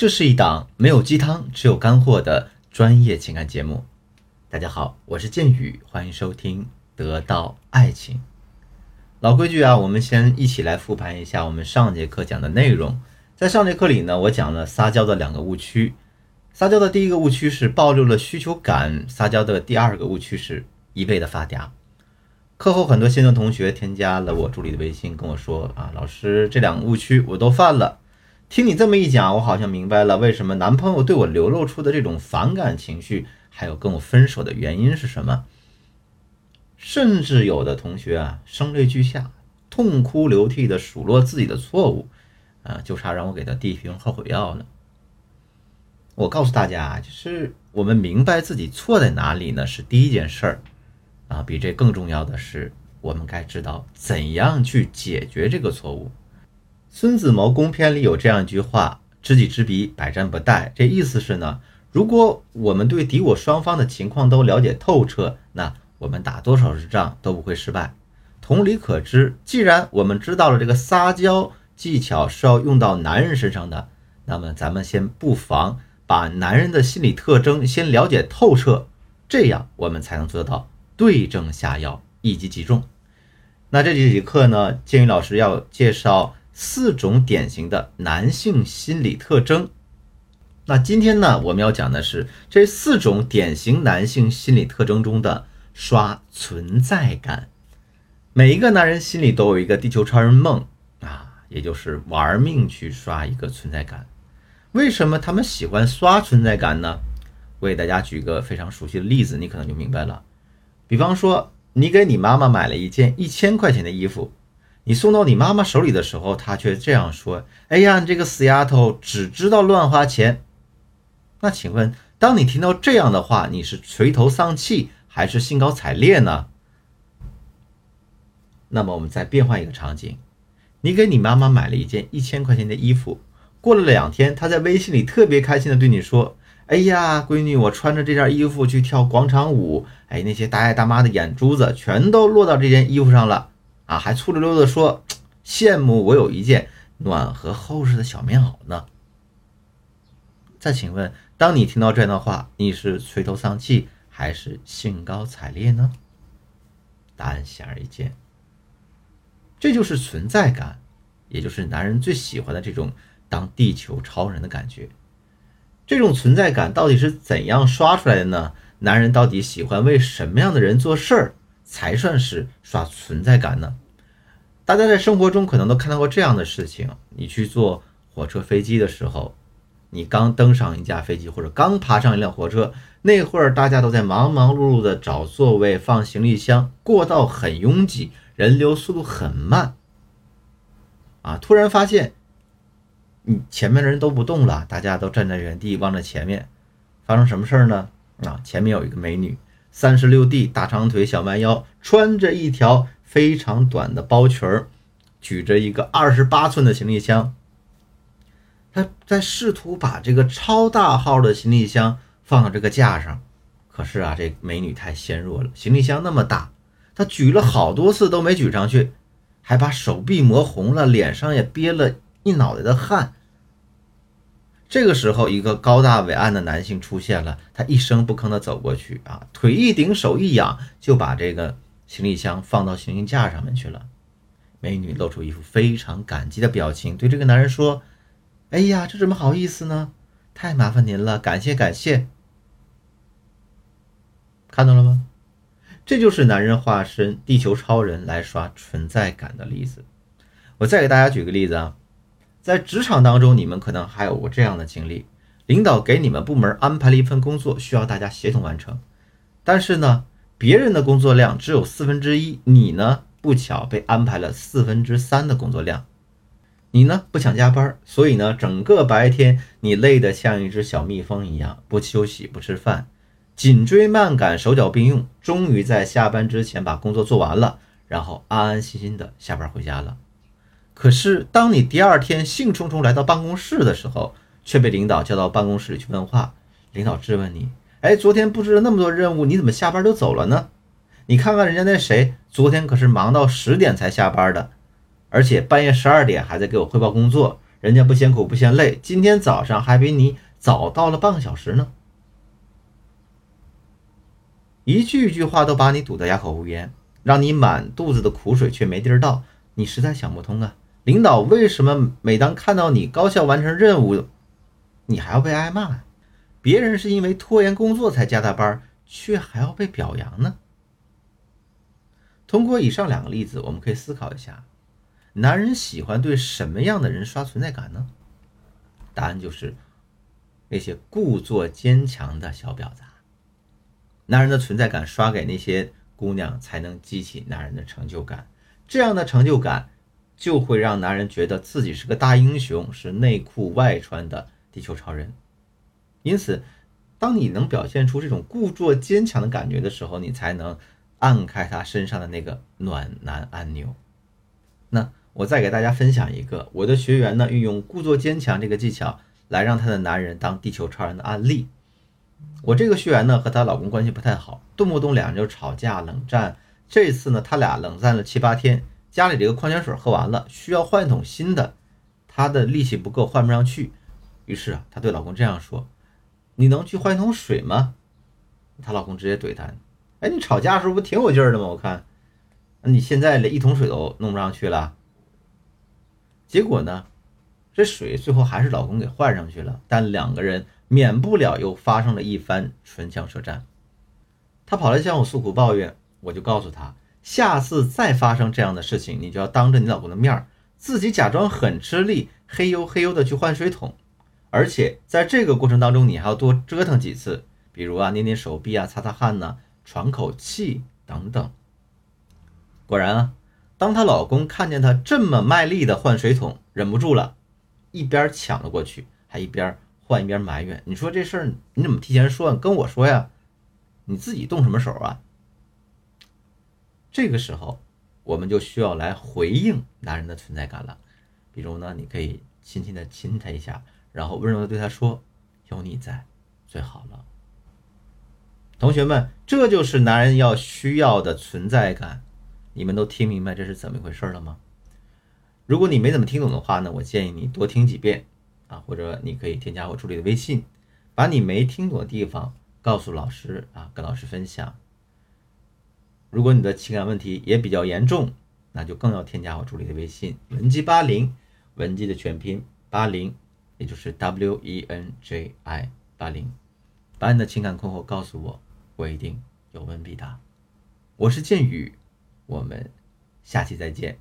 这是一档没有鸡汤，只有干货的专业情感节目。大家好，我是剑宇，欢迎收听《得到爱情》。老规矩啊，我们先一起来复盘一下我们上节课讲的内容。在上节课里呢，我讲了撒娇的两个误区。撒娇的第一个误区是暴露了需求感，撒娇的第二个误区是一味的发嗲。课后很多新的同学添加了我助理的微信，跟我说啊，老师这两个误区我都犯了。听你这么一讲，我好像明白了为什么男朋友对我流露出的这种反感情绪，还有跟我分手的原因是什么。甚至有的同学啊，声泪俱下，痛哭流涕的数落自己的错误，啊，就差让我给他递一瓶后悔药了。我告诉大家，就是我们明白自己错在哪里呢，是第一件事儿，啊，比这更重要的是，我们该知道怎样去解决这个错误。孙子谋攻篇里有这样一句话：“知己知彼，百战不殆。”这意思是呢，如果我们对敌我双方的情况都了解透彻，那我们打多少次仗都不会失败。同理可知，既然我们知道了这个撒娇技巧是要用到男人身上的，那么咱们先不妨把男人的心理特征先了解透彻，这样我们才能做到对症下药，一击即中。那这几节课呢，建宇老师要介绍。四种典型的男性心理特征。那今天呢，我们要讲的是这四种典型男性心理特征中的刷存在感。每一个男人心里都有一个地球超人梦啊，也就是玩命去刷一个存在感。为什么他们喜欢刷存在感呢？我给大家举个非常熟悉的例子，你可能就明白了。比方说，你给你妈妈买了一件一千块钱的衣服。你送到你妈妈手里的时候，她却这样说：“哎呀，你这个死丫头，只知道乱花钱。”那请问，当你听到这样的话，你是垂头丧气还是兴高采烈呢？那么，我们再变换一个场景，你给你妈妈买了一件一千块钱的衣服，过了两天，她在微信里特别开心的对你说：“哎呀，闺女，我穿着这件衣服去跳广场舞，哎，那些大爷大妈的眼珠子全都落到这件衣服上了。”啊，还粗溜溜的说羡慕我有一件暖和厚实的小棉袄呢。再请问，当你听到这样的话，你是垂头丧气还是兴高采烈呢？答案显而易见，这就是存在感，也就是男人最喜欢的这种当地球超人的感觉。这种存在感到底是怎样刷出来的呢？男人到底喜欢为什么样的人做事儿？才算是刷存在感呢。大家在生活中可能都看到过这样的事情：你去坐火车、飞机的时候，你刚登上一架飞机或者刚爬上一辆火车，那会儿大家都在忙忙碌碌的找座位、放行李箱，过道很拥挤，人流速度很慢。啊，突然发现，你前面的人都不动了，大家都站在原地望着前面，发生什么事儿呢？啊，前面有一个美女。三十六 D 大长腿小蛮腰，穿着一条非常短的包裙儿，举着一个二十八寸的行李箱。他在试图把这个超大号的行李箱放到这个架上，可是啊，这美女太纤弱了，行李箱那么大，她举了好多次都没举上去，还把手臂磨红了，脸上也憋了一脑袋的汗。这个时候，一个高大伟岸的男性出现了。他一声不吭地走过去，啊，腿一顶，手一仰，就把这个行李箱放到行李架上面去了。美女露出一副非常感激的表情，对这个男人说：“哎呀，这怎么好意思呢？太麻烦您了，感谢感谢。”看到了吗？这就是男人化身地球超人来刷存在感的例子。我再给大家举个例子啊。在职场当中，你们可能还有过这样的经历：领导给你们部门安排了一份工作，需要大家协同完成。但是呢，别人的工作量只有四分之一，你呢不巧被安排了四分之三的工作量。你呢不想加班，所以呢整个白天你累得像一只小蜜蜂一样，不休息不吃饭，紧追慢赶，手脚并用，终于在下班之前把工作做完了，然后安安心心的下班回家了。可是，当你第二天兴冲冲来到办公室的时候，却被领导叫到办公室里去问话。领导质问你：“哎，昨天布置了那么多任务，你怎么下班就走了呢？你看看人家那谁，昨天可是忙到十点才下班的，而且半夜十二点还在给我汇报工作，人家不嫌苦不嫌累，今天早上还比你早到了半个小时呢。一句一句话都把你堵得哑口无言，让你满肚子的苦水却没地儿倒，你实在想不通啊！领导为什么每当看到你高效完成任务，你还要被挨骂？别人是因为拖延工作才加的班，却还要被表扬呢？通过以上两个例子，我们可以思考一下：男人喜欢对什么样的人刷存在感呢？答案就是那些故作坚强的小婊子。男人的存在感刷给那些姑娘，才能激起男人的成就感。这样的成就感就会让男人觉得自己是个大英雄，是内裤外穿的地球超人。因此，当你能表现出这种故作坚强的感觉的时候，你才能按开他身上的那个暖男按钮。那我再给大家分享一个我的学员呢运用故作坚强这个技巧来让他的男人当地球超人的案例。我这个学员呢和她老公关系不太好，动不动两人就吵架冷战。这次呢，他俩冷战了七八天，家里这个矿泉水喝完了，需要换一桶新的，她的力气不够换不上去。于是啊，她对老公这样说：“你能去换一桶水吗？”她老公直接怼她：“哎，你吵架的时候不挺有劲儿的吗？我看，那你现在连一桶水都弄不上去了。”结果呢，这水最后还是老公给换上去了，但两个人。免不了又发生了一番唇枪舌战，她跑来向我诉苦抱怨，我就告诉她，下次再发生这样的事情，你就要当着你老公的面儿，自己假装很吃力，嘿呦嘿呦的去换水桶，而且在这个过程当中，你还要多折腾几次，比如啊，捏捏手臂啊，擦擦汗呐，喘口气等等。果然啊，当她老公看见她这么卖力的换水桶，忍不住了，一边抢了过去，还一边。换一边埋怨，你说这事儿你怎么提前说？跟我说呀，你自己动什么手啊？这个时候，我们就需要来回应男人的存在感了。比如呢，你可以轻轻的亲他一下，然后温柔的对他说：“有你在，最好了。”同学们，这就是男人要需要的存在感。你们都听明白这是怎么一回事了吗？如果你没怎么听懂的话呢，我建议你多听几遍。啊，或者你可以添加我助理的微信，把你没听懂的地方告诉老师啊，跟老师分享。如果你的情感问题也比较严重，那就更要添加我助理的微信文姬八零，文姬的全拼八零，也就是 W E N J I 八零，把你的情感困惑告诉我，我一定有问必答。我是剑宇，我们下期再见。